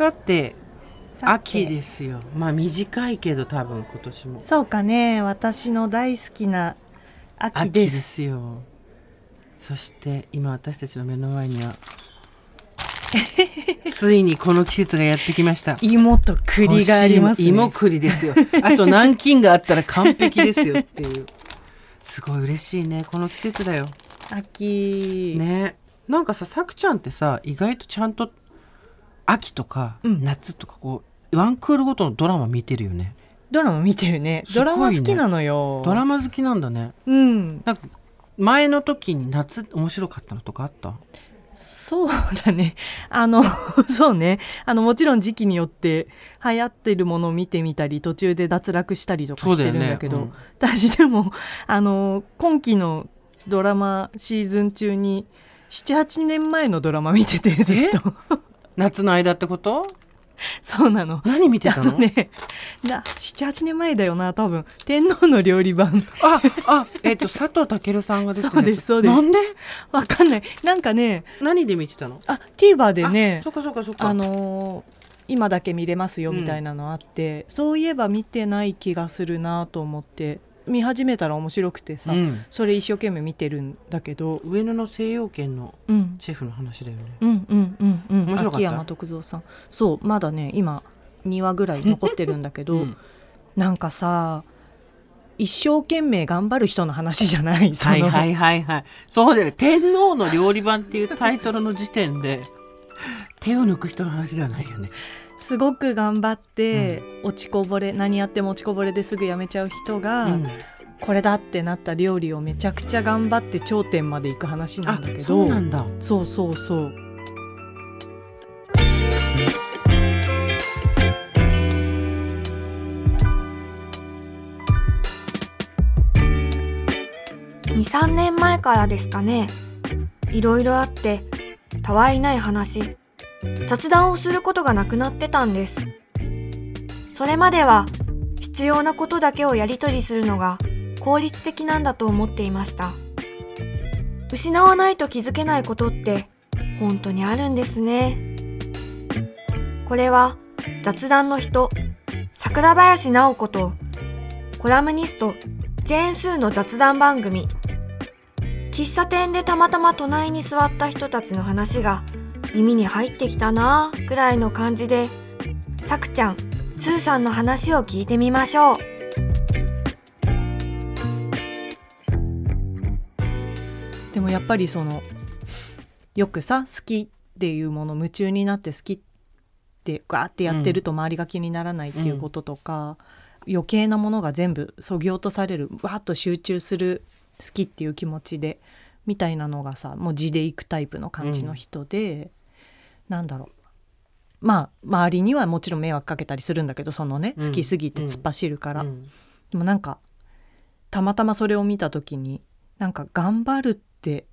さてさて。秋ですよ。まあ短いけど多分今年も。そうかね。私の大好きな秋秋でですすよ。そして今私たちの目の前には ついにこの季節がやってきました。芋と栗がありますね。芋芋栗ですよ。あと南京があったら完璧ですよっていう。すごい嬉しいね。この季節だよ。秋、ね。なんかささくちゃんってさ意外とちゃんと秋とかうん。夏とかこう、ワンクールごとのドラマ見てるよね。ドラマ見てるね。ドラマ好きなのよ。ドラマ好きなんだね。うん。なんか前の時に夏面白かったのとかあった？そうだね。あの そうね。あのもちろん時期によって流行ってるものを見てみたり途中で脱落したりとかしてるんだけどそうだよね私でもあの今期のドラマシーズン中に78年前のドラマ見ててずっと夏の間ってこと？そうなの。何見てたの？あのねな78年前だよな多分。天皇の料理番。ああえっ、と佐藤健さんが出てるやつ。そうですそうです。なんで？わかんない。なんかね何で見てたの？あ TVer でねあそっかそっかそっか。あのー今だけ見れますようんみたいなのあって、そういえば見てない気がするなと思って見始めたら面白くてさ、うん、それ一生懸命見てるんだけど、上野の西洋圏のうん、シェフの話だよね。うんうんうんうん。面白かった？秋山徳蔵さん。そうまだね今2話ぐらい残ってるんだけど、うん。なんかさ一生懸命頑張る人の話じゃない？はいはいはいはい。そうだよね。天皇の料理番っていうタイトルの時点で手を抜く人の話ではないよねすごく頑張って、落ちこぼれ何やっても落ちこぼれですぐやめちゃう人が、うん。これだってなった料理をめちゃくちゃ頑張って頂点まで行く話なあんだけどそうなんだ。そうそうそう。23年前からですかね。いろいろあってたわいない話雑談をすることがなくなってたんです。それまでは必要なことだけをやり取りするのが効率的なんだと思っていました。失わないと気づけないことって本当にあるんですね。これは雑談の人桜林直子とコラムニストジェーン・スーの雑談番組喫茶店でたまたま隣に座った人たちの話が耳に入ってきたなぁくらいの感じでさくちゃんスーさんの話を聞いてみましょう。でもやっぱりそのよくさ好きっていうもの夢中になって好きってガーってやってると周りが気にならないっていうこととか、余計なものが全部そぎ落とされるわーっと集中する好きっていう気持ちでみたいなのがさもう地でいくタイプの感じの人で、なんだろう。まあ周りにはもちろん迷惑かけたりするんだけどそのねうん。好きすぎて突っ走るから、うん。でもなんかたまたまそれを見た時になんか頑張るって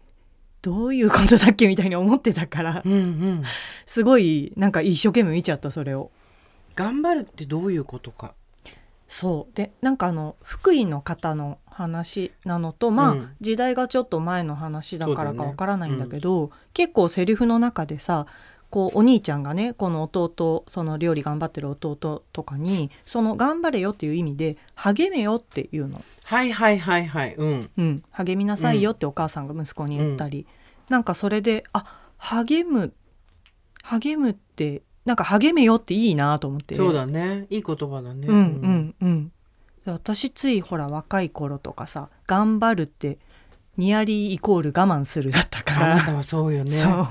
どういうことだっけみたいに思ってたからうんうん。すごいなんか一生懸命見ちゃったそれを。頑張るってどういうことか。そう。でなんかあの福井の方の話なのとまあ、うん。時代がちょっと前の話だからかわからないんだけど、結構セリフの中でさこうお兄ちゃんがねこの弟その料理頑張ってる弟とかにその頑張れよっていう意味で励めよっていうの。はいはいはいはいうん。うん、励みなさいよってお母さんが息子に言ったり、なんかそれであ励む励むってなんか励めよっていいなと思って。そうだね。いい言葉だね。うんうんうん。私ついほら若い頃とかさ頑張るってニアリーイコール我慢するだったから。あなたはそうよね。そう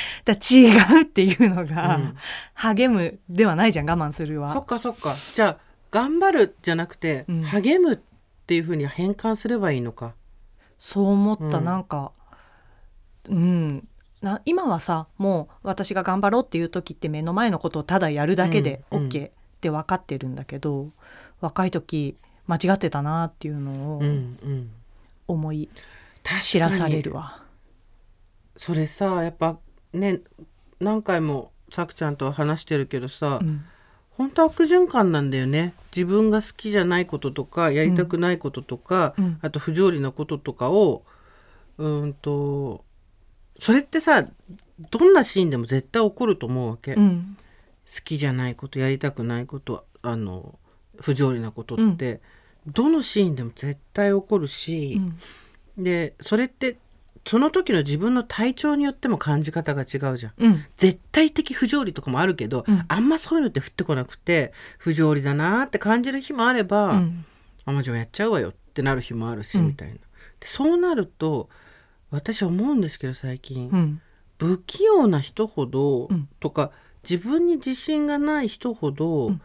だ違うっていうのが、うん。励むではないじゃん我慢するは。そっかそっか。じゃあ頑張るじゃなくて、うん。励むっていうふうに変換すればいいのか。そう思った、うん。なんかうん。な今はさもう私が頑張ろうっていう時って目の前のことをただやるだけでうん。OK って分かってるんだけど、若い時間違ってたなっていうのをうんうん。思い知らされるわ。それさやっぱね何回もさくちゃんとは話してるけどさ、うん。本当悪循環なんだよね。自分が好きじゃないこととかやりたくないこととか、うん。あと不条理なこととかをうんとそれってさどんなシーンでも絶対起こると思うわけ、好うん。きじゃないことやりたくないことあの不条理なことって、どのシーンでも絶対起こるしう、ん。でそれってその時の自分の体調によっても感じ方が違うじゃん。うん。絶対的不条理とかもあるけど、うん。あんまそういうのって降ってこなくて不条理だなって感じる日もあれば、うん。あまあじゃあやっちゃうわよってなる日もあるし、うん。みたいな。でそうなると私思うんですけど最近、うん。不器用な人ほど、うん。とか自分に自信がない人ほど、うん。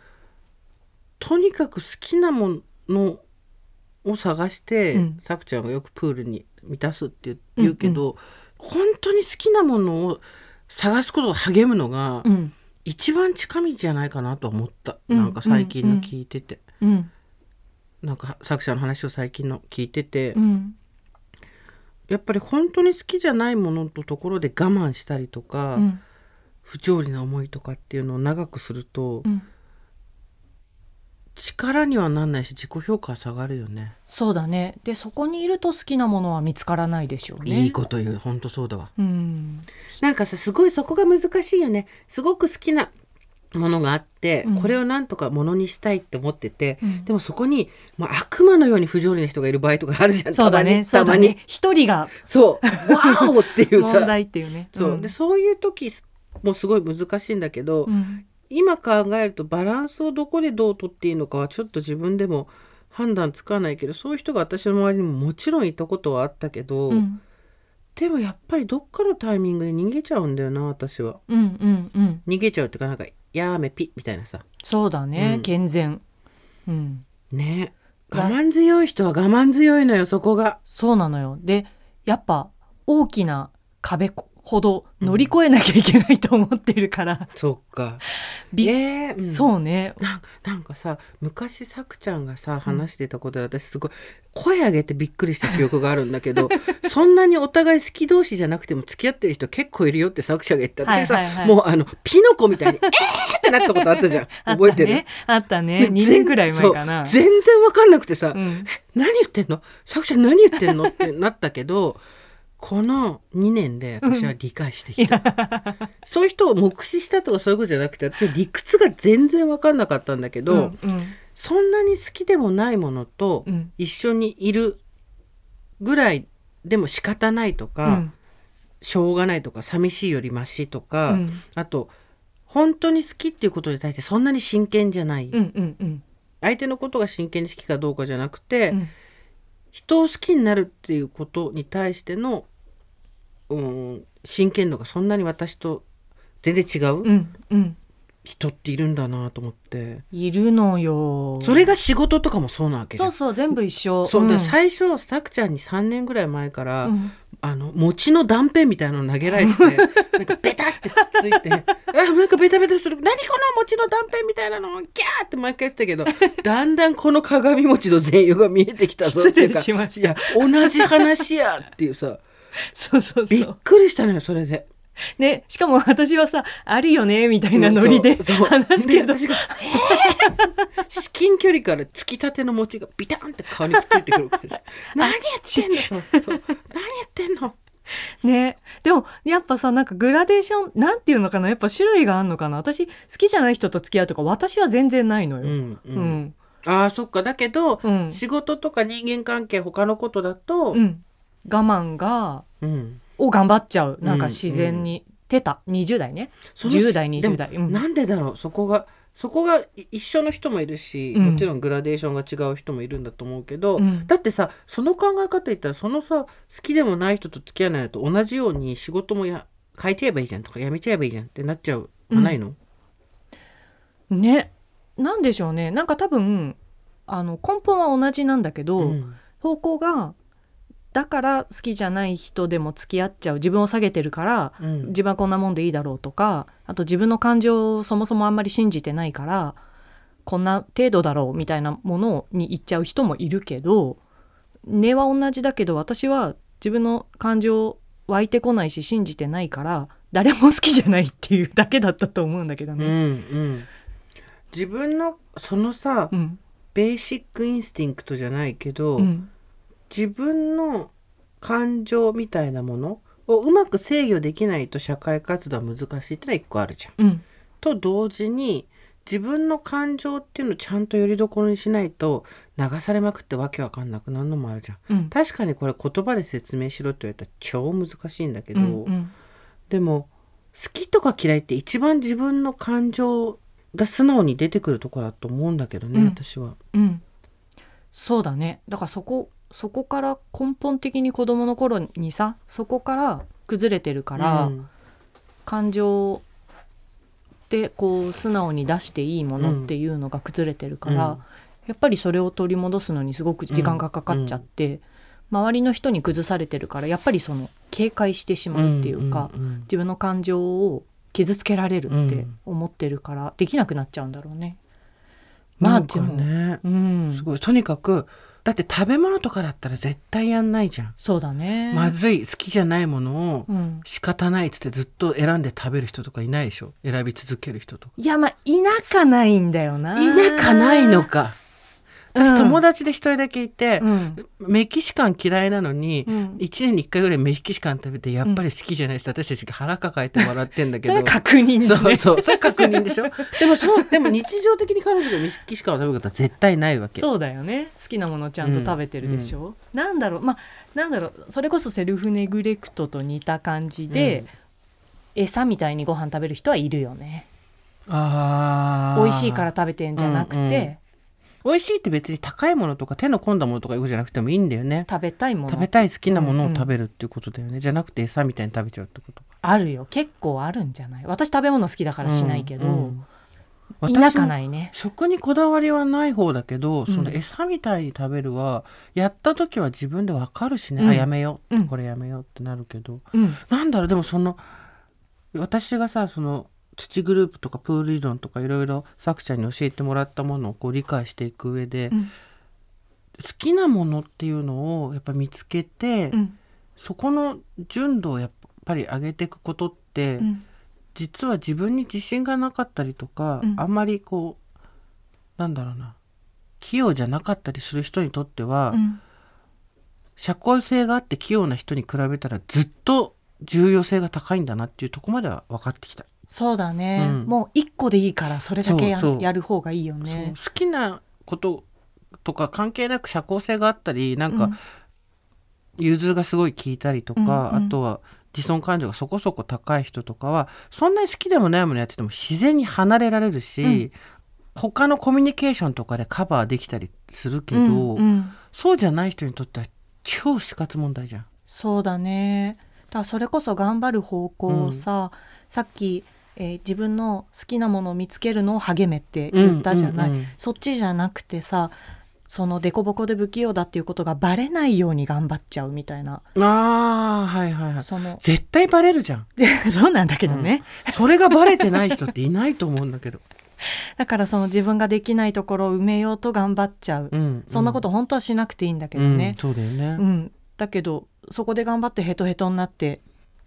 とにかく好きなものを探して、うん。さくちゃんがよくプールに満たすって言う言うけど、本当に好きなものを探すことを励むのが、うん。一番近道じゃないかなと思った、うん。なんか最近の聞いてて、うん。なんか作者の話を最近の聞いてて、うん。やっぱり本当に好きじゃないもののところで我慢したりとか、うん。不条理な思いとかっていうのを長くすると、うん力にはなんないし自己評価は下がるよね。そうだね。でそこにいると好きなものは見つからないでしょうね。いいこと言う。本当そうだわ。うん。なんかさすごいそこが難しいよね。すごく好きなものがあって、うん。これをなんとかものにしたいって思ってて、うん。でもそこに、まあ、悪魔のように不条理な人がいる場合とかあるじゃん。そうだね。たまに。そうだね。一人が。そう。わーおっていう問さ題っていうね。そう、でそういう時もすごい難しいんだけど、うん今考えるとバランスをどこでどう取っていいのかはちょっと自分でも判断つかないけどそういう人が私の周りにももちろんいたことはあったけど、うん。でもやっぱりどっかのタイミングで逃げちゃうんだよな私は。うんうんうん。逃げちゃうっていうかなんか「やめぴ」みたいなさ。そうだね、うん。健全。うん。ね。が我慢強い人は我慢強いのよそこが。そうなのよ。でやっぱ大きな壁ほど乗り越えなきゃいけないと思ってるから、そっか。びえーうん。そうね。なんかさ昔さくちゃんがさ話してたことで私すごい声上げてびっくりした記憶があるんだけど そんなにお互い好き同士じゃなくても付き合ってる人結構いるよって作者が言った。私がさ、はいはい。はいもうあのピノコみたいに「えー!」ってなったことあったじゃん。あ覚えてる？ったねあったね。ね2年ぐらい前かな。全然わかんなくてさ、うん。何言ってんの？作者何言ってんの？ってなったけどこの2年で私は理解してきた、そういう人を目視したとかそういうことじゃなくて私は理屈が全然わかんなかったんだけど、うんうん。そんなに好きでもないものとうん。一緒にいるぐらいでも仕方ないとか、うん。しょうがないとか寂しいよりマシとか、うん。あと本当に好きっていうことに対してそんなに真剣じゃない、うんうんうん。相手のことが真剣に好きかどうかじゃなくて、うん人を好きになるっていうことに対しての、うん、真剣度がそんなに私と全然違う？うんうん。人っているんだなと思って、いるのよ。それが仕事とかもそうなわけ。そうそう全部一緒。そうだん。最初さくちゃんに3年ぐらい前から、うん。あの餅の断片みたいなの投げられて なんかベタってくっついて あなんかベタベタする。何この餅の断片みたいなの？ギャーって毎回言ってたけど だんだんこの鏡餅の全容が見えてきたぞっていうかいや同じ話やっていうさ。そうそう。びっくりしたのよそれで。ねしかも私はさあるよねみたいなノリでそうそう。話すけど。で私がえー？至近距離から突きたての餅がビタンって顔にくっついてくる 何やってんの？そう何やってんの？ね。でもやっぱさなんかグラデーションなんていうのかな？やっぱ種類があんのかな？私好きじゃない人と付き合うとか私は全然ないのよ。うんううん。んああそっか。だけど、うん。仕事とか人間関係他のことだと、うん。我慢がうんを頑張っちゃう。なんかうん自然に、出た？20代ね。その10代でも20代。うん。なんでだろう？そこがそこがい一緒の人もいるし、うん。もちろんグラデーションが違う人もいるんだと思うけど、うん。だってさその考え方言ったらそのさ好きでもない人と付き合わないのと同じように仕事もや変えちゃえばいいじゃんとかやめちゃえばいいじゃんってなっちゃう、うん。ないの？ね。なんでしょうね。なんか多分あの根本は同じなんだけど、うん。方向がだから好きじゃない人でも付き合っちゃう自分を下げてるからうん。自分はこんなもんでいいだろうとかあと自分の感情をそもそもあんまり信じてないからこんな程度だろうみたいなものに言っちゃう人もいるけど根は同じだけど私は自分の感情湧いてこないし信じてないから誰も好きじゃないっていうだけだったと思うんだけどうんね。うん。自分のそのさ、うん。ベーシックインスティンクトじゃないけど、うん自分の感情みたいなものをうまく制御できないと社会活動は難しいってのは一個あるじゃん。うんと同時に自分の感情っていうのをちゃんとよりどころにしないと流されまくってわけわかんなくなるのもあるじゃん。うん確かにこれ言葉で説明しろって言われたら超難しいんだけど、うんうんでも好きとか嫌いって一番自分の感情が素直に出てくるところだと思うんだけどね、うん私は。うんそうだねだからそこそこから根本的に子供の頃にさそこから崩れてるから、うん。感情でこう素直に出していいものっていうのが崩れてるから、うん。やっぱりそれを取り戻すのにすごく時間がかかっちゃって、周りの人に崩されてるからやっぱりその警戒してしまうっていうか、んん。自分の感情を傷つけられるって思ってるから、できなくなっちゃうんだろうね。まあでも、ね、うん。すごい。とにかくだって食べ物とかだったら絶対やんないじゃん。そうだね。まずい好きじゃないものをうん、仕方ないっつってずっと選んで食べる人とかいないでしょ？選び続ける人とか。いやまあ田舎ないんだよな。田舎ないのか。私、うん。友達で一人だけいて、うん。メキシカン嫌いなのに、うん。一年に一回ぐらいメキシカン食べてやっぱり好きじゃないです、私たちが腹抱えて笑ってんだけど。それ確認ね。うそう。それ確認でしょ。でもそうでも日常的に彼女がメキシカンを食べることは絶対ないわけ。そうだよね。好きなものちゃんと食べてるでしょ、なんだろう。まあなんだろう。それこそセルフネグレクトと似た感じで、餌みたいにご飯食べる人はいるよね。あー。美味しいから食べてんじゃなくて、うんうん美味しいって別に高いものとか手の込んだものとかいうことじゃなくてもいいんだよね。食べたいもの。食べたい好きなものを食べるっていうことだよね、じゃなくて餌みたいに食べちゃうってこと。あるよ。結構あるんじゃない？私食べ物好きだからしないけど、うん。うん田舎ないね。食にこだわりはない方だけど、ん。その餌みたいに食べるはやった時は自分でわかるしね、うん。あやめよう、うん。これやめようってなるけど。うん。なんだろう。でもその私がさその土グループとかプール理論とかいろいろ作者に教えてもらったものをこう理解していく上で、うん。好きなものっていうのをやっぱ見つけて、うん。そこの純度をやっぱり上げていくことって、うん。実は自分に自信がなかったりとか、うん。あんまりこうなんだろうな器用じゃなかったりする人にとっては、うん。社交性があって器用な人に比べたらずっと重要性が高いんだなっていうところまでは分かってきた。そうだね、うん。もう一個でいいからそれだけややる方がいいよね。好きなこととか関係なく社交性があったりなんか、うん。融通がすごい効いたりとか、うんうんあとは自尊感情がそこそこ高い人とかはそんなに好きでもないものやってても自然に離れられるし、うん。他のコミュニケーションとかでカバーできたりするけど、うんうん。そうじゃない人にとっては超死活問題じゃん。そうだね。だそれこそ頑張る方向をさ、さっき、えー自分の好きなものを見つけるのを励めって言ったじゃない、うんうんうん。そっちじゃなくてさその凸凹で不器用だっていうことがバレないように頑張っちゃうみたいな。あーはいはいはい。その絶対バレるじゃん。で そうなんだけどね、それがバレてない人っていないと思うんだけど。だからその自分ができないところを埋めようと頑張っちゃう、うんそんなこと本当はしなくていいんだけどうんね、そうだよね。うん。だけどそこで頑張ってヘトヘトになってっ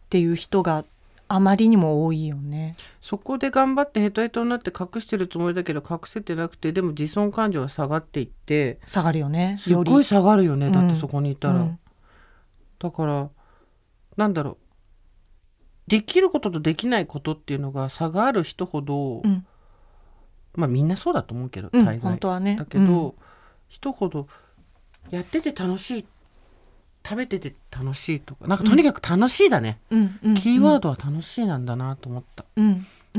ていう人があまりにも多いよね。そこで頑張ってヘトヘトになって隠してるつもりだけど隠せてなくてでも自尊感情が下がっていって下がるよね。すっごい下がるよねり。だってそこにいたら、うんだからなんだろう。できることとできないことっていうのが差がある人ほど、うん。まあみんなそうだと思うけどうん大概、本当はね。だけど、人ほどやってて楽しい食べてて楽しいとかなんかとにかく楽しいだね、キーワードは楽しいなんだなと思った、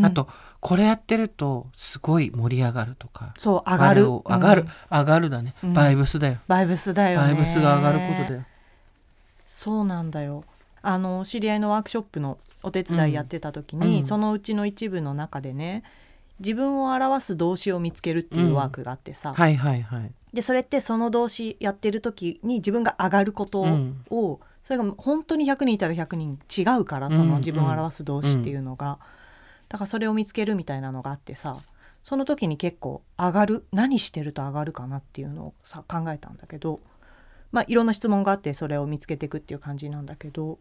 あとこれやってるとすごい盛り上がるとか。そう上がる。上がる、うん。上がるだね、うん。バイブスだよ。バイブスだよね。バイブスが上がることだよ。そうなんだよ。あの知り合いのワークショップのお手伝いやってた時に、うん。そのうちの一部の中でね自分を表す動詞を見つけるっていうワークがあってさ、はいはいはいでそれってその動詞やってる時に自分が上がることを、うん。それが本当に100人いたら100人違うからそうん。の自分を表す動詞っていうのが、だからそれを見つけるみたいなのがあってさその時に結構上がる何してると上がるかなっていうのをさ考えたんだけどまあいろんな質問があってそれを見つけていくっていう感じなんだけど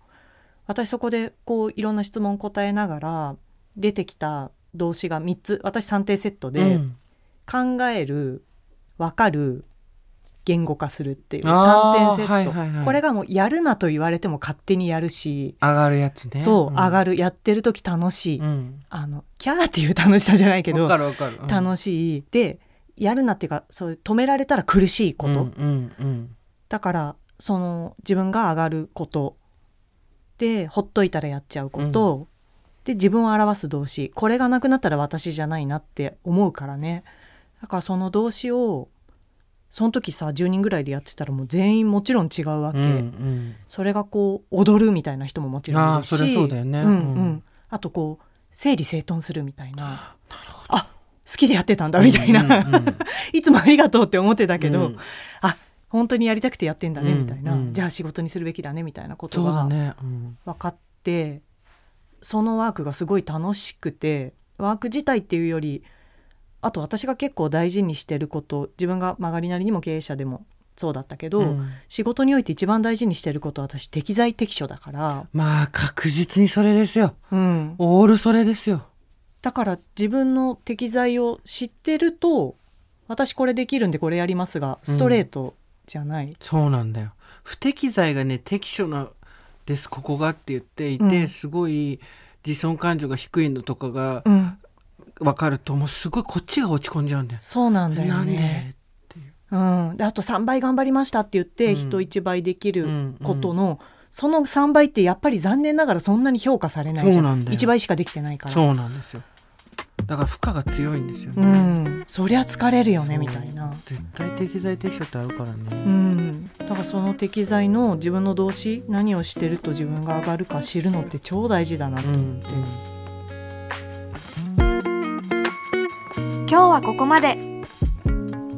私そこでこういろんな質問答えながら出てきた動詞が3つ私3定セットで、うん。考える分かる言語化するっていうあー3点セット、はいはいはい。これがもうやるなと言われても勝手にやるし、上がるやつね。そう、上がるるやってる時楽しい、うん。あのキャーっていう楽しさじゃないけどうん。楽しい。でやるなっていうかそう止められたら苦しいこと、うんうんうん。だからその自分が上がること。でほっといたらやっちゃうこと、で自分を表す動詞。これがなくなったら私じゃないなって思うからねだからその動詞をその時さ10人ぐらいでやってたらもう全員もちろん違うわけ、うんうん。それがこう踊るみたいな人ももちろんいるし。あーそりゃそうだよね。うんうん。うん。あとこう整理整頓するみたいな。あ好きでやってたんだみたいな、うんうんうん。いつもありがとうって思ってたけど、うん。あ本当にやりたくてやってんだねうんみたいな、うん。じゃあ仕事にするべきだねみたいなことがそうだね、うん。分かってそのワークがすごい楽しくてワーク自体っていうよりあと私が結構大事にしてること自分が曲がりなりにも経営者でもそうだったけど、うん。仕事において一番大事にしてることは私適材適所だから、まあ確実にそれですよ。うん、オールそれですよ。だから自分の適材を知ってると私これできるんでこれやりますがストレートじゃない、そうなんだよ。不適材がね適所なですここがって言っていて、うん。すごい自尊感情が低いのとかがうん、分かるともうすごいこっちが落ち込んじゃうんだよ。そうなんだよなんで？ね。う。ん、であと3倍頑張りましたって言って、うん。人1倍できるうんことの、その3倍ってやっぱり残念ながらそんなに評価されないじゃそうんなんだよ。1倍しかできてないから。そうなんですよ。だから負荷が強いんですようね、ん、そりゃ疲れるよねみたいな。絶対適材適所ってあるからね、うん、だからその適材の自分の動詞何をしてると自分が上がるか知るのって超大事だなとうん思っ今日はここまで。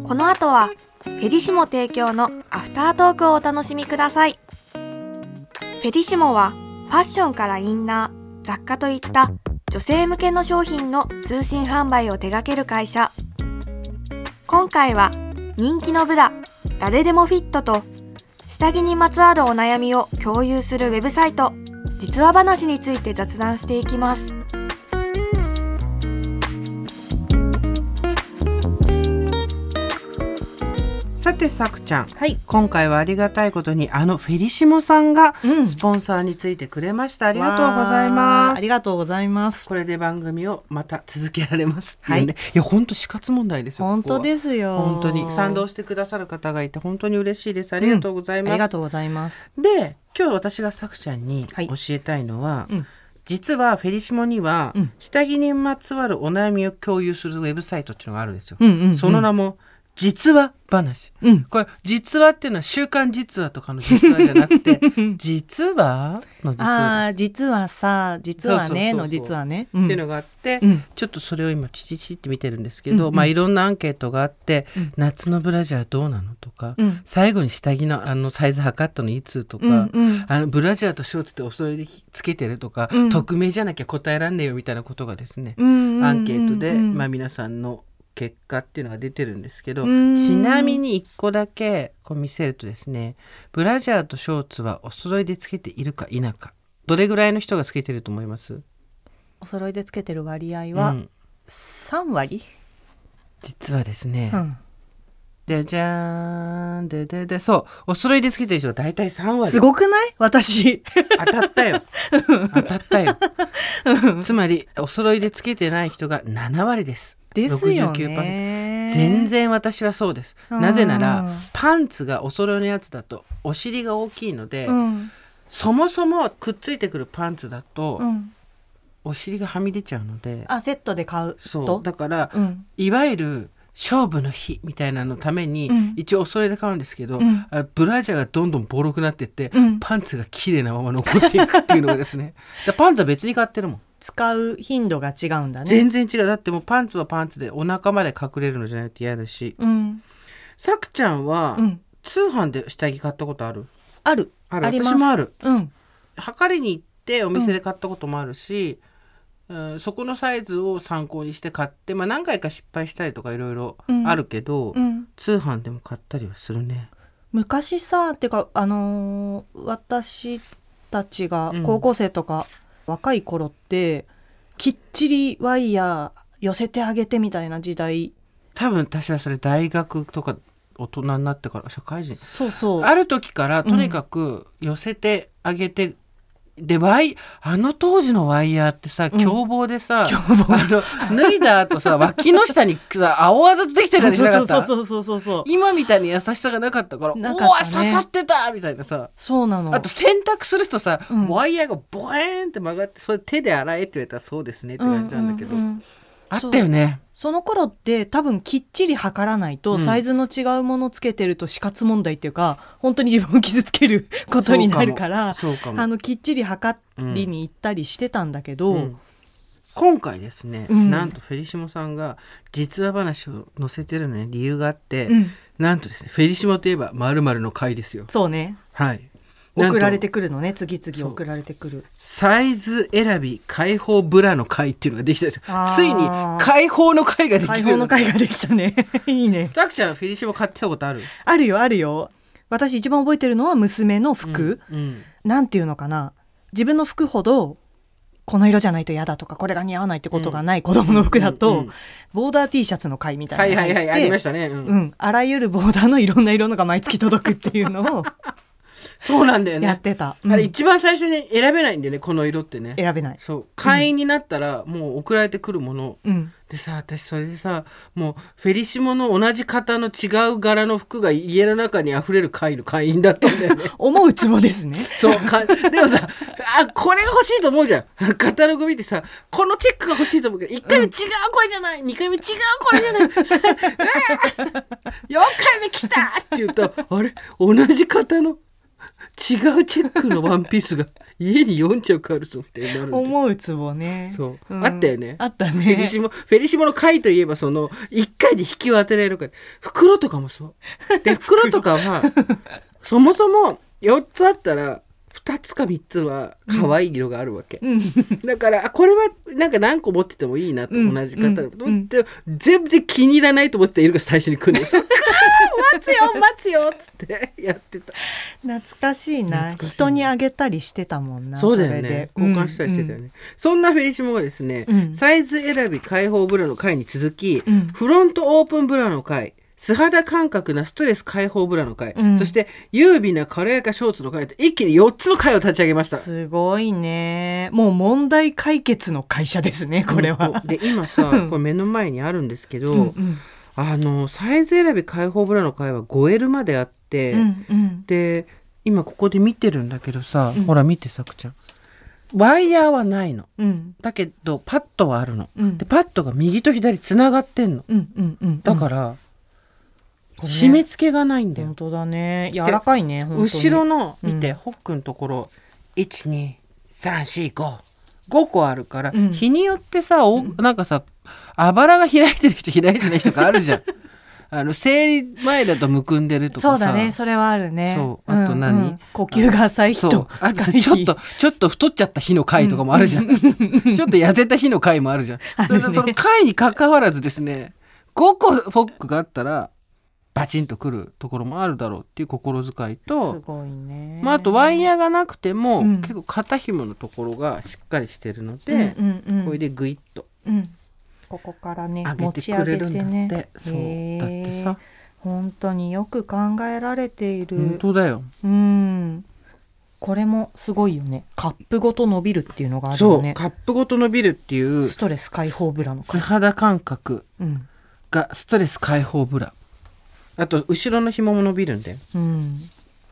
この後はフェリシモ提供のアフタートークをお楽しみください。フェリシモはファッションからインナー雑貨といった女性向けの商品の通信販売を手掛ける会社。今回は人気のブラ誰でもフィットと下着にまつわるお悩みを共有するウェブサイト実話話について雑談していきます。さてさくちゃん。はい、今回はありがたいことにあのフェリシモさんがうん。スポンサーについてくれました、ありがとうございわます。ー。ありがとうございます。これで番組をまた続けられますってはいいうね、い。や本当死活問題ですよ本当すですよ。本当に賛同してくださる方がいて本当に嬉しいです。ありがとうございます、ありがとうございます。で今日私がさくちゃんにはい。教えたいのは、うん。実はフェリシモには、うん。下着にまつわるお悩みを共有するウェブサイトっていうのがあるんですよ、うんうんうん。その名も実話話。うん。これ実話っていうのは週刊実話とかの実話じゃなくて 実話の実あ話です。あ実はさ実はねの実はね、っていうのがあって、うん。ちょっとそれを今チチチって見てるんですけど、うんうん。まあいろんなアンケートがあって、うん夏のブラジャーどうなの？とか、うん最後に下着のあのサイズ測ったのいつ？とか、うんうんあのブラジャーとショーツってお揃いでつけてる？とか、うん匿名じゃなきゃ答えらんねえよみたいなことがですね、うんうんうんアンケートで、うんまあ、皆さんの結果っていうのが出てるんですけど、うん。ちなみに1個だけこう見せるとですねブラジャーとショーツはお揃いでつけているか否かどれぐらいの人がつけてると思います？お揃いでつけてる割合はうん。3割、実はですね、うん。でじゃーんでででそうお揃いでつけてる人が大体3割。すごくない？私。当たったよ。当たったよ。つまりお揃いでつけてない人が7割ですですよ69%ね。全然私はそうです。うん。なぜならパンツがお揃いのやつだとお尻が大きいので、うん。そもそもくっついてくるパンツだと、うん。お尻がはみ出ちゃうので。あセットで買うそう。とだから、うん。いわゆる勝負の日みたいなのために、うん。一応お揃いで買うんですけど、うん。あブラジャーがどんどんボロくなってって、うん。パンツが綺麗なまま残っていくっていうのがですね。パンツは別に買ってるもん、使う頻度が違うんだね。全然違う。だってもうパンツはパンツでお腹まで隠れるのじゃないと嫌だし。うん。さくちゃんは、うん。通販で下着買ったことある？ある。ある。私もある。うん。測りに行ってお店で買ったこともあるし、うんそこのサイズを参考にして買って、まあ、何回か失敗したりとかいろいろあるけど、うん。通販でも買ったりはするね。昔さってかあのー私たちがうん。高校生とか若い頃って、きっちりワイヤー寄せてあげてみたいな時代。多分私はそれ大学とか大人になってから社会人。そうそう。ある時からとにかく寄せてあげて、でワイあの当時のワイヤーってさ凶暴でさ、凶暴。あの脱いだ後さ脇の下にさ 青あざつできてたりしなかった？今みたいに優しさがなかったから「なかったね。おわ刺さってた!」みたいなさ。そうなの。あと洗濯するとさ、うん。ワイヤーがボエーンって曲がってそれ手で洗えって言われたらそうですねって感じなんだけど、うんうんうんあったよね。その頃って多分きっちり測らないと、うん。サイズの違うものつけてると死活問題っていうか本当に自分を傷つけることになるからあのきっちり測りに行ったりしてたんだけど、うん。今回ですね、うん。なんとフェリシモさんが実話話を載せてるのに理由があって、うん。なんとですねフェリシモといえばの回ですよ。そうね。はい送られてくるのね。次々送られてくる。サイズ選び解放ブラの回っていうのができたんですついに解放の回ができる解放の会ができたね。いいね。ザクちゃんフェリシモ買ってたことある？あるよあるよ。私一番覚えてるのは娘の服、うんうん。なんていうのかな。自分の服ほどこの色じゃないと嫌だとかこれが似合わないってことがない子供の服だと、うんうんボーダー T シャツの買いみたはいいなのが入ってはいはいありましたね、うん。うん、あらゆるボーダーのいろんな色のが毎月届くっていうのをそうなんだよね。やってた、うん。あれ一番最初に選べないんだよねこの色ってね。選べない、そう。会員になったらもう送られてくるもの、うん、でさ私それでさもうフェリシモの同じ型の違う柄の服が家の中に溢れる会の 会員だったんだよね。思うツボですね。そうかでもさあこれが欲しいと思うじゃん。カタログ見てさこのチェックが欲しいと思うけど1回目違うこれじゃない、2回目違うこれじゃない。さうわー。4回目来たって言うとあれ？同じ型の？違うチェックのワンピースが 家に4着あるぞってなる思うツボね。そう、ん。あったよね。あったフェリねシモ、フェリシモの回といえばその1回で引きを当てられるか。ら袋とかもそう。で袋とかはそもそも4つあったら2つか3つは可愛い色があるわけ、うん。だからあこれはなんか何個持っててもいいなとうん同じ方だとうん。思って、全部で気に入らないと思ってた色が最初に来るんです つよ待つよ っつってやってた。懐かしいな。人にあげたりしてたもんなそうだよね。交換したりしてたよね、そんなフェリシモがですね、うん。サイズ選び解放ブラの回に続き、うん。フロントオープンブラの回素肌感覚なストレス解放ブラの回、うん。そして優美な軽やかショーツの回と一気に4つの回を立ち上げました。すごいね。もう問題解決の会社ですねこれは、で今さうん。これ目の前にあるんですけど、うんうんあのサイズ選び解放ブラの回は 5L まであって、うんうん。で今ここで見てるんだけどさ、うん。ほら見てさくちゃん。ワイヤーはないの。うん。だけどパッドはあるの、うん。でパッドが右と左つながってんの。だから、締め付けがないんだよ。本当だね。柔らかいね後ろの見て、うんホックのところ12345 5個あるから、うん。日によってさおなんかさあばらが開いてる人開いてない人があるじゃん。あの生理前だとむくんでるとかさ。そうだね。それはあるね。そう。あと何？んん。呼吸が浅い人。あとちょっとちょっと太っちゃった日の回とかもあるじゃん、ちょっと痩せた日の回もあるじゃん、ね。その回に関わらずですね5個フォックがあったらバチンとくるところもあるだろうっていう心遣いすと、ごいね。まあ、あとワイヤーがなくても、うん。結構肩紐のところがしっかりしてるので、うんうんうん。これでグイッと。うんここからね持ち上げくれるんだって。てね。そう。へーだってさ。本当によく考えられてい本る当だよ、うん。これもすごいよね。カップごと伸びるっていうのがあるそう。よねカップごと伸びるっていうストレス解放ブラの素肌感覚うん。がストレス解放ブラ。あと後ろの紐も伸びるんだよ。うん。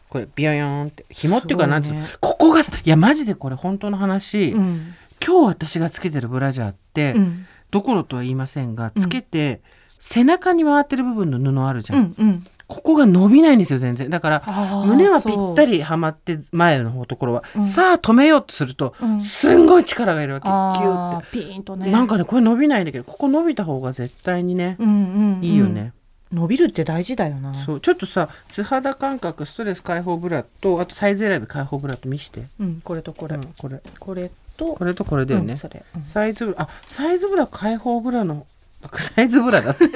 これビヨヨーンって。紐っていうかなんつうの？ここがさいやマジでこれ本当の話、うん。今日私がつけてるブラジャーって、うんどこのとは言いませんがうん。つけて、背中に回ってる部分の布あるじゃん、うんうん。ここが伸びないんですよ全然。だから胸はぴったりりはまって前の方ところは、うん。さあ止めようとすると、うん。すんごい力がいるわけ。ギューっあーピーンとね。てなんかねこれ伸びないんだけどここ伸びた方が絶対にね、うんうんうん。いいよね、伸びるって大事だよな。そう。ちょっとさ素肌感覚ストレス解放ブラとあとサイズ選び解放ブラと見して。うんこれとこれ。うんこれ。これとこれとこれだよね、うんサイズブラあサイズブラ解放ブラの。サイズブラだ。っ て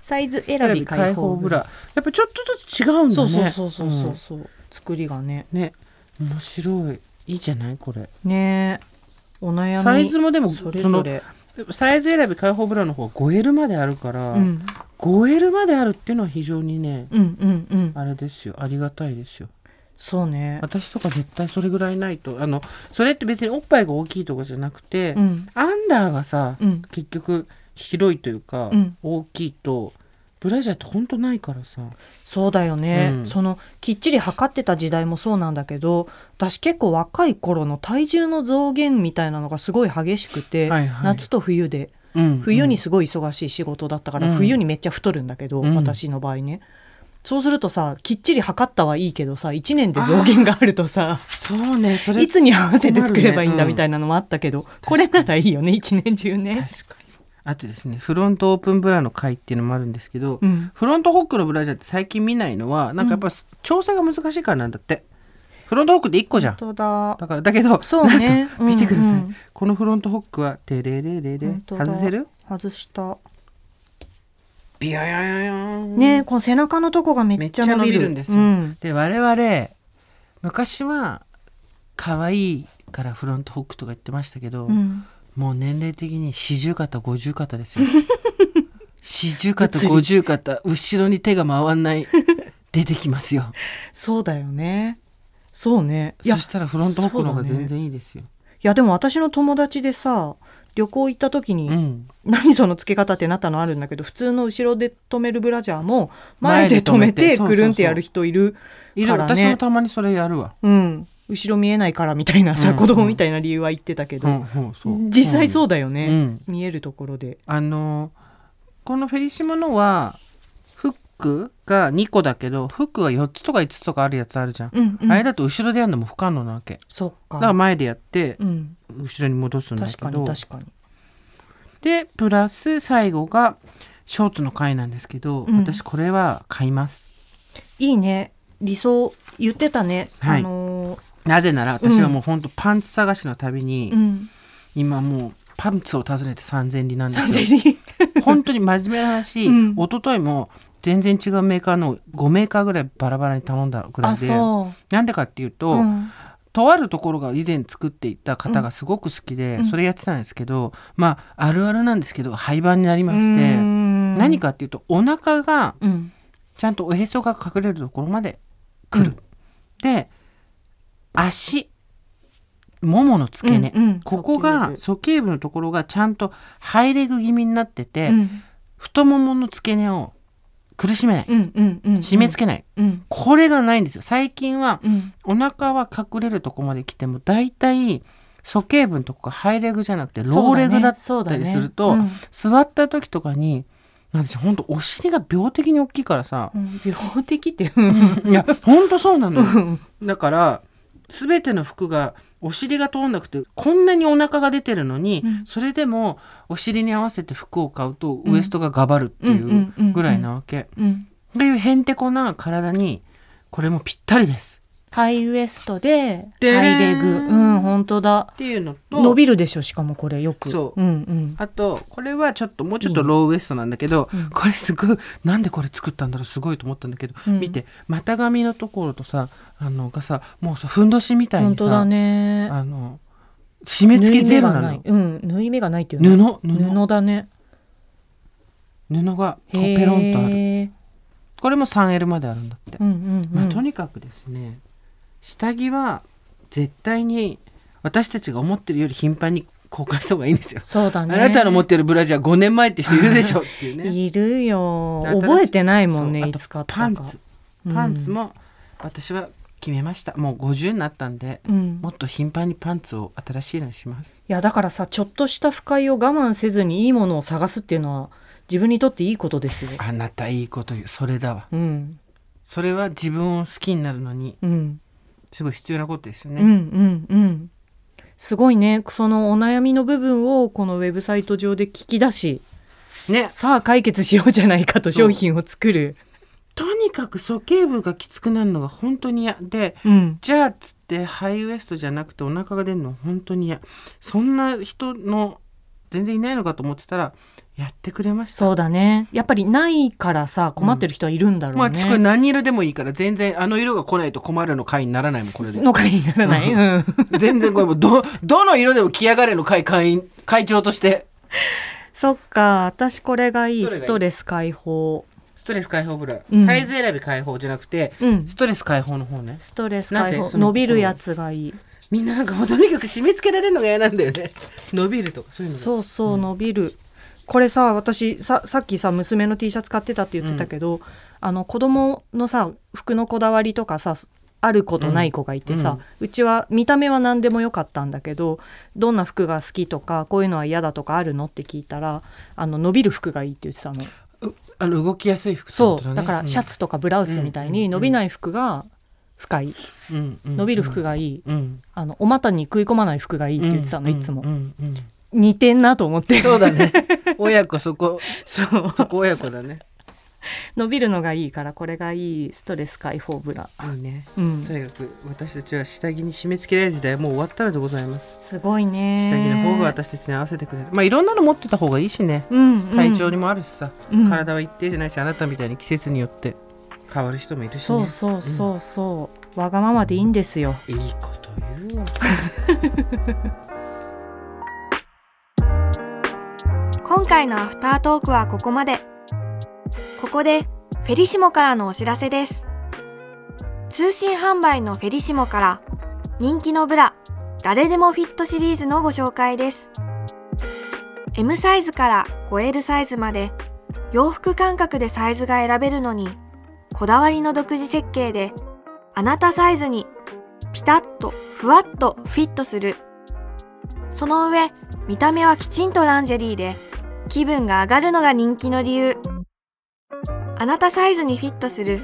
サイズ選び解放ブラ。やっぱちょっとずつ違うんだそうねそうそうそうそうそう。作りがね。うんね。面白い。いいじゃないこれ。ね。お悩み。サイズもでもそれぞれ。サイズ選び開放ブラの方は 5L まであるから、うん、5L まであるっていうのは非常にねうんうんうん。あれですよ。ありがたいですよそうね。私とか絶対それぐらいないと。あのそれって別におっぱいが大きいとかじゃなくて、うん。アンダーがさ、うん。結局広いというか、うん。大きいとブラジャーってほんとないからさ。そうだよね、うん。そのきっちり測ってた時代もそうなんだけど私結構若い頃の体重の増減みたいなのがすごい激しくて、はいはい。夏と冬で。うん。冬にすごい忙しい仕事だったから、うん。冬にめっちゃ太るんだけど、うん。私の場合ねそうするとさきっちり測ったはいいけどさ1年で増減があるとさそうねそれいつに合わせて作ればいいんだみたいなのもあったけど、これならいいよね一年中ね。あとですねフロントオープンブラの回っていうのもあるんですけど、うん。フロントホックのブラジャーって最近見ないのはなんかやっぱ調整が難しいからなんだって。フロントホックって1個じゃん。本当だ。だからだけどそうね。見てください、うんうんこのフロントホックはテレレレレ外せる？外したビヨヨヨヨン。ねこの背中のとこがめっちゃ伸びる。めっちゃ伸びるんですよ。うん。で我々昔は可愛いからフロントホックとか言ってましたけど、うん。もう年齢的に四十肩五十肩ですよ。四十肩五十肩後ろに手が回んない出てきますよ。そうだよね。そうね。そしたらフロントホックの方が全然いいですよ、いやでも私の友達でさ旅行行った時に、うん。何その付け方ってなったのあるんだけど普通の後ろで止めるブラジャーも前で止めてくるんってやる人いるからね。私もたまにそれやるわ。うん。後ろ見えないからみたいなさ、うん子供みたいな理由は言ってたけど、うんうん実際そうだよね、うん。見えるところで。あのこのフェリシモのはフックが2個だけどフックが4つとか5つとかあるやつあるじゃん、うんうん。あれだと後ろでやるのも不可能なわけ。そっか。だから前でやってうん、後ろに戻すんだけ確かどに確かに。でプラス最後がショーツの回なんですけど、うん。私これは買います。いいね。理想言ってたね、はい。あのーなぜなら私はもうほんとパンツ探しのたびに、うん。今もうパンツを訪ねて3000里なんですよ。本当に真面目な話、うん。一昨日も全然違うメーカーの5メーカーぐらいバラバラに頼んだぐらあいでそなんでかっていうう、と、うん。とあるところが以前作っていた方がすごく好きで、うん。それやってたんですけど、まああるあるなんですけど廃盤になりまして、うん。何かっていうとお腹がうん。ちゃんとおへそが隠れるところまで来る。うん。で足ももの付け根、うんうん。ここが鼠径部のところがちゃんとハイレグ気味になってて、うん。太ももの付け根を苦しめない、うんうんうん締め付けない、うん。これがないんですよ。最近はうん。お腹は隠れるとこまで来ても大体鼠径部のとこがハイレグじゃなくてローレグだったりすると、座った時とかに私ほんとお尻が病的に大きいからさ、病的っていやほん。とそうなのよ。だから全ての服がお尻が通んなくてこんなにお腹が出てるのに、うんそれでもお尻に合わせて服を買うとウエストがガバるっていうぐらいなわけ。うんっていうへんてこな体にこれもぴったりです。ハイウエストででハイレグ。うん本当だ。っていうのと伸びるでしょしかもこれよく。そう。うんうん。あとこれはちょっともうちょっとローウエストなんだけど、うん。これすごいなんでこれ作ったんだろうすごいと思ったんだけど、うん。見て股上のところとさあのがさもうさふんどしみたいにさ本当だね。あの締め付けゼロなのうん縫い目がないっていうの布？布布だね。布がこうペロンとある。これも 3L まであるんだって、うんうんうん。まあ、とにかくですね下着は絶対に私たちが思ってるより頻繁に交換した方がいいんですよ、そうだね。あなたの持ってるブラジャー5年前って人いるでしょっていうね。いるよ。覚えてないもんねいつ買ったか。パンツ。パンツも私は決めました。もう50になったんでうん、うんもっと頻繁にパンツを新しいのにします。いやだからさちょっとした不快を我慢せずにいいものを探すっていうのは自分にとっていいことですよ。あなたいいこと言うそれだわ。うん。それは自分を好きになるのにうんすごい必要なことですよね、うんうんうん。すごいね。そのお悩みの部分をこのウェブサイト上で聞き出しね。さあ解決しようじゃないかと商品を作る。とにかく鼠径部がきつくなるのが本当に嫌。でうん。じゃあっつってハイウエストじゃなくてお腹が出るの本当に嫌。そんな人の全然いないのかと思ってたらやってくれました。そうだね。やっぱりないからさ困ってる人はいるんだろうね。まあ私これ何色でもいいから全然あの色が来ないと困るの会にならないもんこれで。の会にならない、うん、全然これもうどどの色でも来やがれの会会員会長として。そっか私これがいい。ストレス解放。ストレス解放ブラ、うん。サイズ選び解放じゃなくてうん。ストレス解放の方ね。ストレス解放。伸びるやつがいい。みんななんかもうとにかく締め付けられるのが嫌なんだよね。伸びるとかそういうのがそうそう伸びる、これさ私ささっきさ娘の T シャツ買ってたって言ってたけど、あの子供のさ服のこだわりとかさある子とない子がいてさ、うちは見た目は何でもよかったんだけどどんな服が好きとかこういうのは嫌だとかあるのって聞いたらあの伸びる服がいいって言ってたの。うあの動きやすい服ってそうだからシャツとかブラウスみたいうんに伸びない服が深い。うんうん伸びる服がいい。うん。あのお股に食い込まない服がいいって言ってたのうんいつもうんうんうん似てんなと思って。そうだね。親子そこ。そう。そこ親子だね。伸びるのがいいからこれがいいストレス解放ブラ。いいね。うん。とにかく私たちは下着に締め付けられる時代はもう終わったのでございます。すごいね。下着の方が私たちに合わせてくれる。まあいろんなの持ってた方がいいしね。うんうん体調にもあるしさ、うん。体は一定じゃないしあなたみたいに季節によって変わる人もいるしね。そうそうそうそう、わがままでいいんですよ。いいこと言うわ 今回のアフタートークはここまで。ここでフェリシモからのお知らせです。通信販売のフェリシモから人気のブラ誰でもフィットシリーズのご紹介です。M サイズから 5L サイズまで洋服感覚でサイズが選べるのにこだわりの独自設計であなたサイズにピタッとふわっとフィットする。その上見た目はきちんとランジェリーで気分が上がるのが人気の理由。あなたサイズにフィットする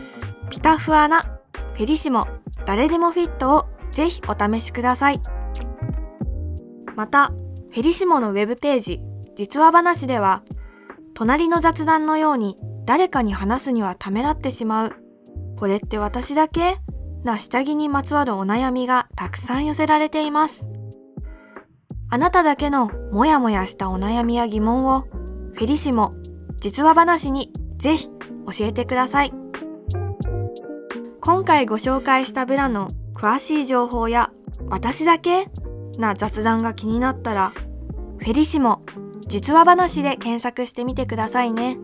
ピタフアなフェリシモ誰でもフィットをぜひお試しください。またフェリシモのウェブページ実話話では隣の雑談のように誰かに話すにはためらってしまう。これって私だけ？な下着にまつわるお悩みがたくさん寄せられています。あなただけのモヤモヤしたお悩みや疑問をフェリシモ実話話にぜひ教えてください。今回ご紹介したブラの詳しい情報や私だけ？な雑談が気になったらフェリシモ実話話で検索してみてくださいね。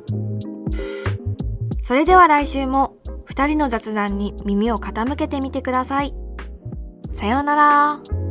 それでは来週も2人の雑談に耳を傾けてみてください。さようなら。